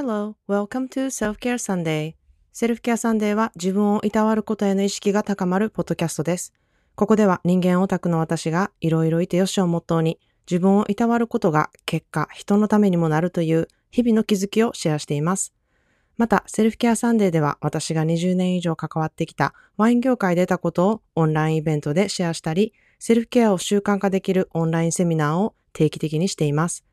Hello, welcome to Self-Care Sunday. セルフケアサンデーは自分をいたわることへの意識が高まるポッドキャストです。ここでは人間オタクの私がいろいろいてよしをモットーに自分をいたわることが結果人のためにもなるという日々の気づきをシェアしています。また、セルフケアサンデーでは私が20年以上関わってきたワイン業界で得たことをオンラインイベントでシェアしたり、セルフケアを習慣化できるオンラインセミナーを定期的にしています。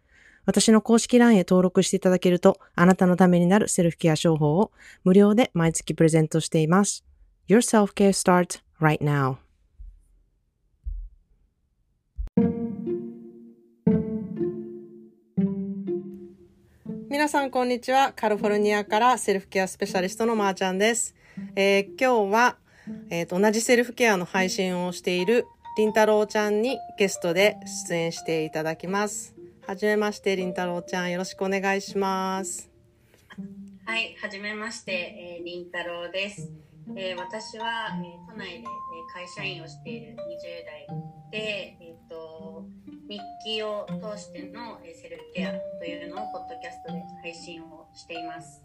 私の公式 LINE へ登録していただけると、あなたのためになるセルフケア商法を無料で毎月プレゼントしています。Your self-care starts right now. 皆さん、こんにちは。カリフォルニアからセルフケアスペシャリストのまーちゃんです。えー今日は、えーと、同じセルフケアの配信をしているりんたろうちゃんにゲストで出演していただきます。はじめまして、りんたろうちゃん。よろしくお願いします。はい、はじめまして、えー、りんたろうです。えー私は、えー都内で、えー会社員をしている20代で、えー、と日記を通しての、えーセルフケアというのをポッドキャストで配信をしています。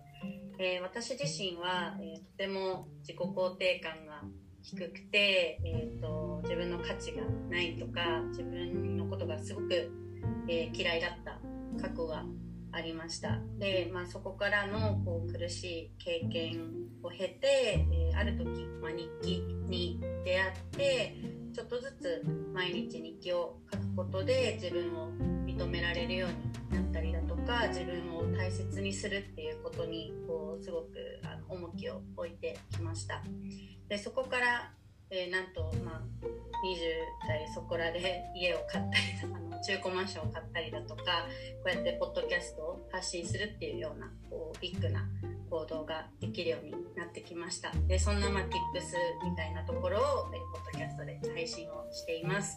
えー私自身は、えーとても自己肯定感が低くて、えー、と自分の価値がないとか自分のことがすごく、えー嫌いだった過去がありました。で、まあ、そこからのこう苦しい経験を経て、えーある時、まあ、日記に出会ってちょっとずつ毎日日記を書くことで自分を認められるようになったりだとか自分を大切にするっていうことにこうすごくあの重きを置いてきました。でそこから、えーなんと、まあ、20代そこらで家を買ったり中古マンションを買ったりだとかこうやってポッドキャストを発信するっていうようなこうビッグな行動ができるようになってきました。でそんな、まあ、tips みたいなところをポッドキャストで配信をしています。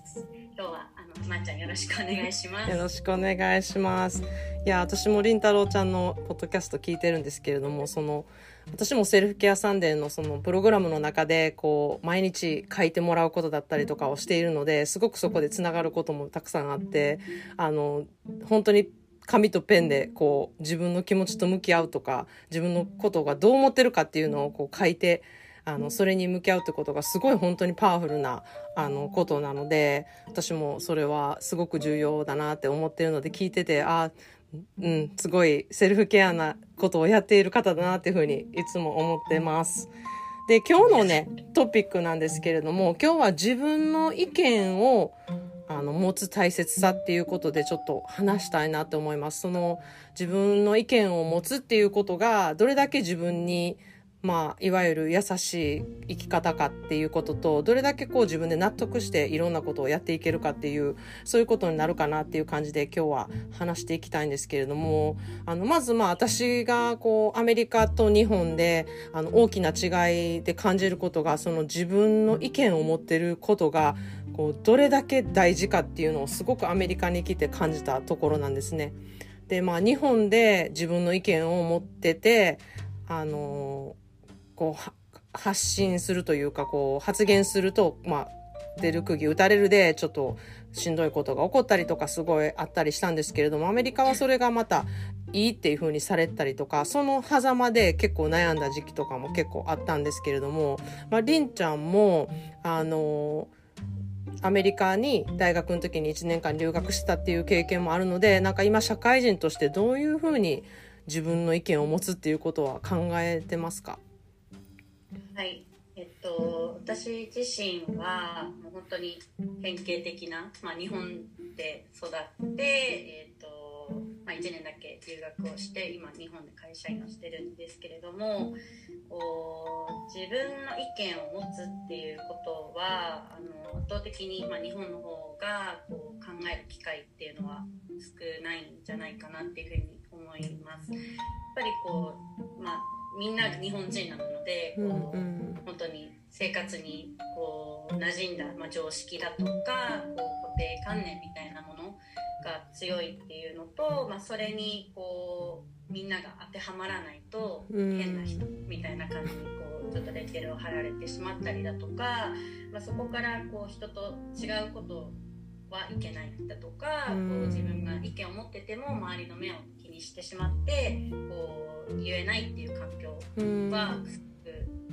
今日はあのまー、ちゃんよろしくお願いします。よろしくお願いします。いや、私もりんたろうちゃんのポッドキャスト聞いてるんですけれども、その、私もセルフケアサンデーのそのプログラムの中で、こう、毎日書いてもらうことだったりとかをしているので、すごくそこでつながることもたくさんあって、あの、本当に紙とペンでこう自分の気持ちと向き合うとか自分のことがどう思ってるかっていうのをこう書いてあのそれに向き合うってことがすごい本当にパワフルなあのことなので私もそれはすごく重要だなって思ってるので聞いててあうんすごいセルフケアなことをやっている方だなっていうふうにいつも思ってます。で今日のねトピックなんですけれども今日は自分の意見をあの持つ大切さっていうことでちょっと話したいなと思います。その自分の意見を持つっていうことがどれだけ自分にまあいわゆる優しい生き方かっていうこととどれだけこう自分で納得していろんなことをやっていけるかっていうそういうことになるかなっていう感じで今日は話していきたいんですけれどもあのまずまあ私がこうアメリカと日本であの大きな違いで感じることがその自分の意見を持ってることがこうどれだけ大事かっていうのをすごくアメリカに来て感じたところなんですね。でまあ日本で自分の意見を持っててあのこう発信するというかこう発言するとまあ出る釘打たれるでちょっとしんどいことが起こったりとかすごいあったりしたんですけれどもアメリカはそれがまたいいっていう風にされたりとかその狭間で結構悩んだ時期とかも結構あったんですけれども、まあ、りんちゃんもあのアメリカに大学の時に1年間留学したっていう経験もあるのでなんか今社会人としてどういうふうに自分の意見を持つっていうことは考えてますか？はい、えっと、私自身はもう本当に典型的な、まあ、日本で育って、えっとまあ、1年だけ留学をして今日本で会社員をしてるんですけれどもこう自分の意見を持つっていうことはあの圧倒的に、まあ、日本の方がこう考える機会っていうのは少ないんじゃないかなっていうふうに思います。やっぱりこう、まあみんな日本人なのでこう、うん。本当に生活にこう馴染んだ、まあ、常識だとかこう固定観念みたいなものが強いっていうのと、まあ、それにこうみんなが当てはまらないとうん。変な人みたいな感じにこうちょっとレッテルを貼られてしまったりだとか、まあ、そこからこう人と違うことはいけないだとか、うん。こう自分が意見を持ってても周りの目を気にしてしまってこう言えないっていう環境はす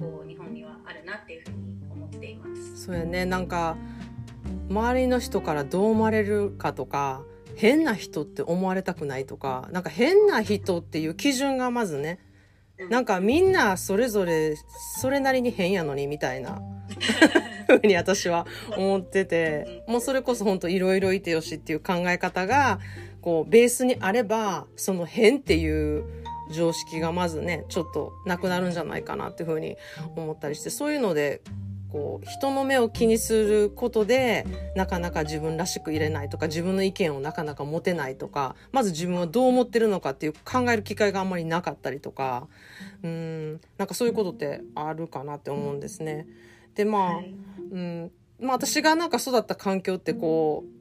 ごくこう日本にはあるなっていうふうに思っています。そうやね。なんか周りの人からどう思われるかとか変な人って思われたくないとかなんか変な人っていう基準がまずねなんかみんなそれぞれそれなりに変やのにみたいな ふうに私は思っててもうそれこそ本当いろいろいてよしっていう考え方がこうベースにあればその変っていう常識がまずねちょっとなくなるんじゃないかなっていうふうに思ったりしてそういうのでこう人の目を気にすることでなかなか自分らしくいれないとか自分の意見をなかなか持てないとかまず自分はどう思ってるのかっていう考える機会があんまりなかったりとかうんなんかそういうことってあるかなって思うんですね。でまあ、うん。まあ、私がなんか育った環境ってこう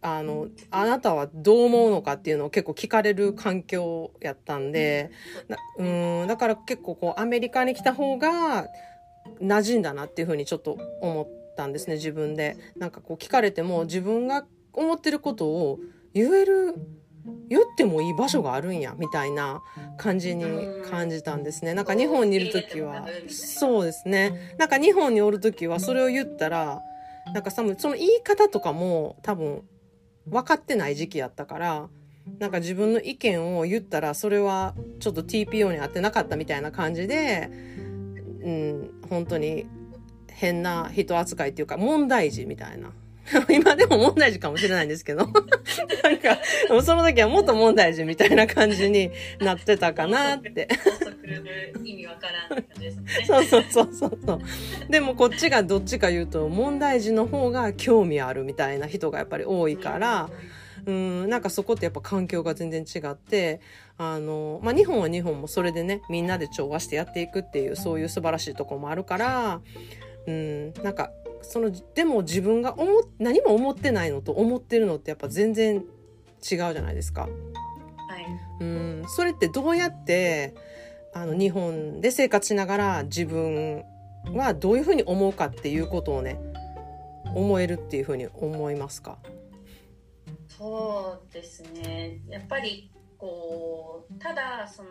あの、あなたはどう思うのかっていうのを結構聞かれる環境やったんで、うん、だから結構こうアメリカに来た方が馴染んだなっていうふうにちょっと思ったんですね、自分で。なんかこう聞かれても自分が思ってることを言える、言ってもいい場所があるんや、みたいな感じに感じたんですね。なんか日本にいる時は、そうですね。なんか日本におる時はそれを言ったら、なんかその言い方とかも多分分かってない時期やったからなんか自分の意見を言ったらそれはちょっと TPO に合ってなかったみたいな感じで、うん、本当に変な人扱いっていうか問題児みたいな。今でも問題児かもしれないんですけどなんか、その時はもっと問題児みたいな感じになってたかなって。意味わからん感じですね。そうそうそうそうそう。でもこっちがどっちか言うと問題児の方が興味あるみたいな人がやっぱり多いから、うん、なんかそこってやっぱ環境が全然違って、あの、まあ、日本は日本もそれでね、みんなで調和してやっていくっていう、そういう素晴らしいとこもあるから、うん、なんかそのでも自分が思何も思ってないのと思ってるのってやっぱ全然違うじゃないですか。はい、うん。それってどうやってあの日本で生活しながら自分はどういうふうに思うかっていうことをね思えるっていうふうに思いますか？そうですね。やっぱりこうただその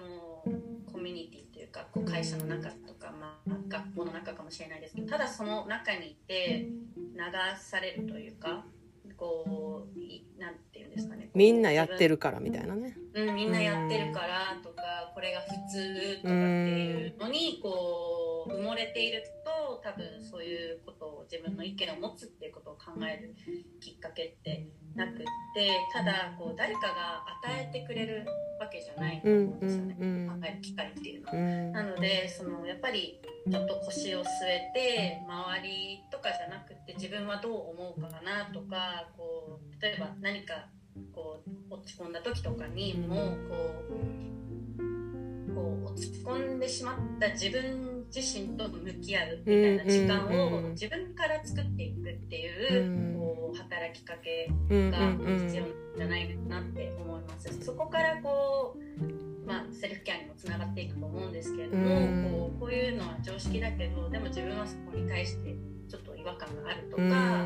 コミュニティというかこう会社の中とか、まあ、学校の中かもしれないですけどただその中にいて流されるというかこうなんてですかね。みんなやってるからみたいなね、うん、みんなやってるからとかこれが普通とかっていうのにこう埋もれていると多分そういうことを自分の意見を持つっていうことを考えるきっかけってなくってただこう誰かが与えてくれるわけじゃないと思うんですよね、考える機会っていうのは。なのでそのやっぱりちょっと腰を据えて周りとかじゃなくて自分はどう思うかなとかこう例えば何かこう落ち込んだ時とかにもこうこう落ち込んでしまった自分自身と向き合うみたいな時間を自分から作っていくっていうこう働きかけが必要じゃないかなって思います。そこからこうまあ、セルフケアにもつながっていくと思うんですけれども、こうこういうのは常識だけどでも自分はそこに対してちょっと違和感があるとか、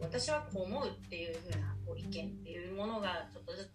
私はこう思うっていうふうなこう意見っていうものがちょっとず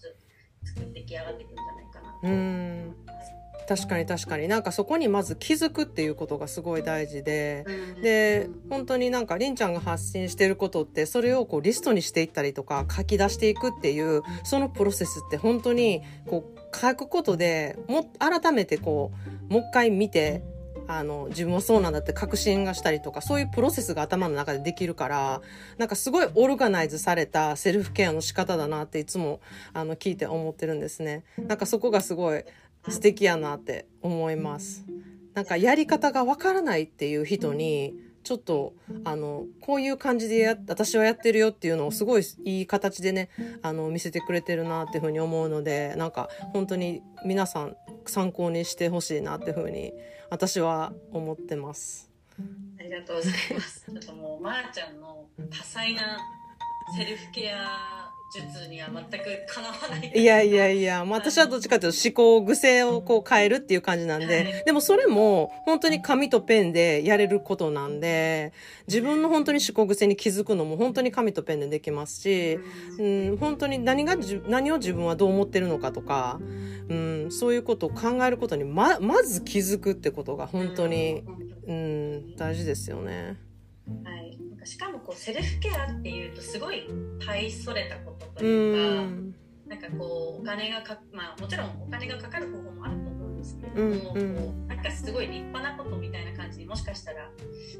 つ作ってき上がっていくんじゃないかなと。思います。確かに確かに。なんかそこにまず気づくっていうことがすごい大事で、で本当になんかりんちゃんが発信してることってそれをこうリストにしていったりとか書き出していくっていうそのプロセスって本当にこう書くことでも改めてこうもう一回見てあの、自分もそうなんだって確信がしたりとか、そういうプロセスが頭の中でできるから、なんかすごいオルガナイズされたセルフケアの仕方だなっていつも、あの、聞いて思ってるんですね。なんかそこがすごい素敵やなって思います。なんかやり方がわからないっていう人に、ちょっと、あの、こういう感じでや、私はやってるよっていうのをすごいいい形でね、あの、見せてくれてるなっていうふうに思うので、なんか本当に皆さん参考にしてほしいなっていうふうに私は思ってます。ありがとうございます。ちょっともう、まー、あ、ちゃんの多彩なセルフケア術には全くかなわない。いやいやいや、まあ、私はどっちかというと思考癖をこう変えるっていう感じなんで、はい。でもそれも本当に紙とペンでやれることなんで、自分の本当に思考癖に気づくのも本当に紙とペンでできますし、うん、本当に何が何を自分はどう思ってるのかとか、うん、そういうことを考えることにま、まず気づくってことが本当に、うん、大事ですよね。はい、なんかしかもこうセルフケアっていうとすごい大それたこととういうか、ん、なんかこうお金がかまあもちろんお金がかかる方法もあると思うんですけれども、うんうん。こうなんかすごい立派なことみたいな感じにもしかしたら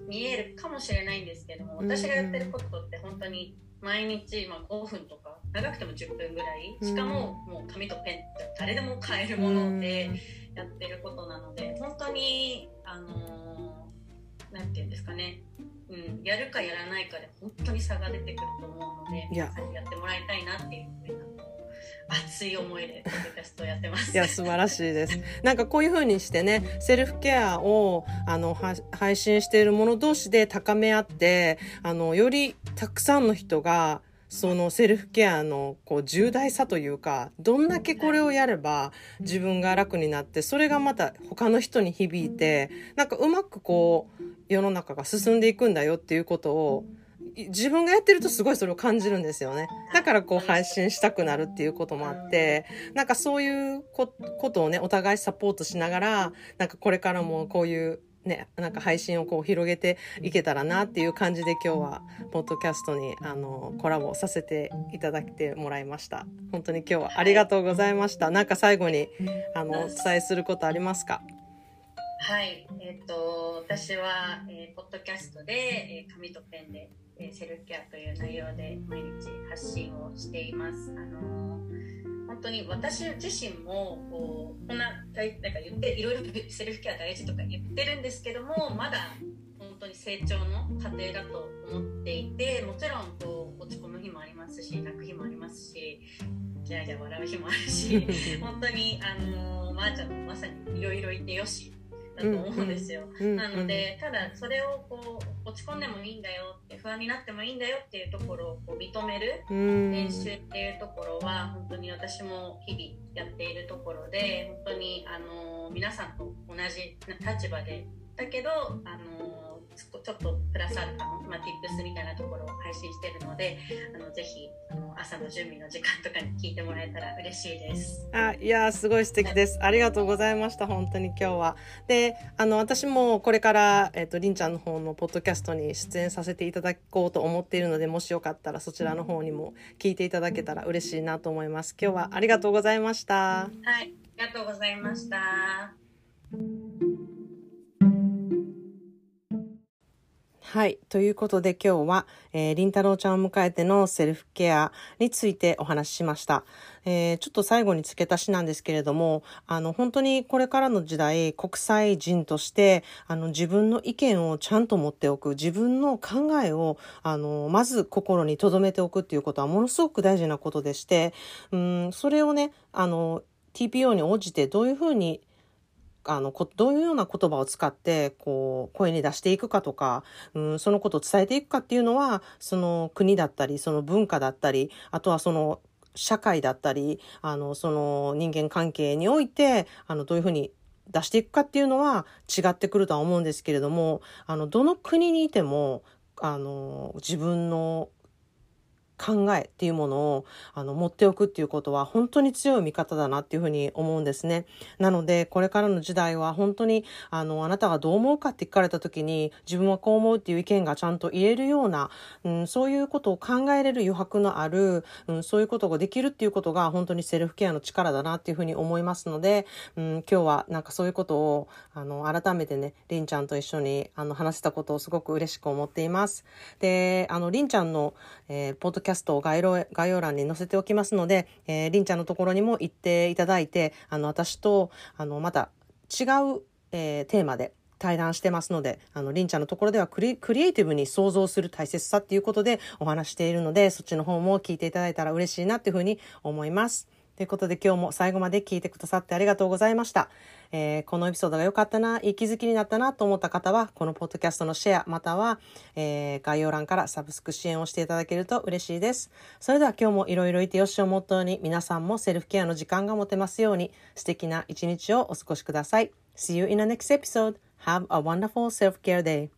見えるかもしれないんですけども私がやってることって本当に毎日、まあ、5分とか長くても10分ぐらいしかももう紙とペンって誰でも買えるものでやってることなので本当にあのーなんていうんですかねうん、やるかやらないかで本当に差が出てくると思うので皆さんにやってもらいたいなっていうふうなこう熱い思いでポッドキャストをやってます。いや、素晴らしいです。なんかこういう風にしてね、セルフケアを、あの、は配信している者同士で高め合って、あの、よりたくさんの人が、そのセルフケアのこう重大さというか、どんだけこれをやれば自分が楽になって、それがまた他の人に響いて、なんかうまくこう世の中が進んでいくんだよっていうことを、自分がやってるとすごいそれを感じるんですよね。だからこう配信したくなるっていうこともあって、なんかそういうこことをね、お互いサポートしながら、なんかこれからもこういうね、なんか配信をこう広げていけたらなっていう感じで今日は、ポッドキャストにあの、コラボさせていただいてもらいました。本当に今日はありがとうございました。なんか最後に、あの、お伝えすることありますか？はい、えっ、と私は、えーポッドキャストで、えー紙とペンで、えーセルフケアという内容で毎日発信をしています。あのー本当に私自身もこうこんな大なんか言っていろいろセルフケア大事とか言ってるんですけども まだ本当に成長の過程だと思っていてもちろんこう落ち込む日もありますし泣く日もありますしギャーギャー笑う日もあるし 本当にあのーまー、ちゃんもまさにいろいろいてよしと思うんですよ。なのでただそれをこう落ち込んでもいいんだよって不安になってもいいんだよっていうところをこう認める、練習っていうところは本当に私も日々やっているところで本当にあの皆さんと同じ立場でだけどあのちょっとプラスアルファの、まあ、tips みたいなところを配信しているのであのぜひあの朝の準備の時間とかに聞いてもらえたら嬉しいです。あ、いやー、すごい素敵です。ありがとうございました。本当に今日は。で、あの、私もこれから、えっ、と、りんちゃんの方のポッドキャストに出演させていただこうと思っているので、もしよかったらそちらの方にも聞いていただけたら嬉しいなと思います。今日はありがとうございました。はい、ありがとうございました。はい。ということで今日は、えー、りんたろうちゃんを迎えてのセルフケアについてお話ししました。えー、ちょっと最後に付け足しなんですけれども、あの、本当にこれからの時代、国際人として、あの、自分の意見をちゃんと持っておく、自分の考えを、あの、まず心に留めておくっていうことはものすごく大事なことでして、うん、それをね、あの、TPO に応じてどういうふうにあの、こどういうような言葉を使って、こう、声に出していくかとか、うん、そのことを伝えていくかっていうのは、その国だったり、その文化だったり、あとはその社会だったり、あの、その人間関係において、あの、どういうふうに出していくかっていうのは違ってくるとは思うんですけれども、あの、どの国にいても、あの、自分の考えっていうものをあの持っておくっていうことは本当に強い味方だなっていうふうに思うんですね。なのでこれからの時代は本当にあのあなたがどう思うかって聞かれた時に自分はこう思うっていう意見がちゃんと言えるような、うん、そういうことを考えれる余白のある、うん、そういうことができるっていうことが本当にセルフケアの力だなっていうふうに思いますので、うん、今日はなんかそういうことをあの改めてねりんちゃんと一緒にあの話したことをすごく嬉しく思っています。であのりんちゃんの、えー、ポッドキャストを概要概要欄に載せておきますので、えー、りんちゃんのところにも行っていただいて、あの、私と、あの、また違う、えー、テーマで対談してますので、あの、りんちゃんのところではクリクリエイティブに想像する大切さっていうことでお話しているので、そっちの方も聞いていただいたら嬉しいなっていうふうに思います。ということで今日も最後まで聞いてくださってありがとうございました。えーこのエピソードが良かったな、いい気づきになったなと思った方は、このポッドキャストのシェア、または、えー概要欄からサブスク支援をしていただけると嬉しいです。それでは今日もいろいろいてよしをモットーに皆さんもセルフケアの時間が持てますように素敵な一日をお過ごしください。See you in the next episode. Have a wonderful self-care day.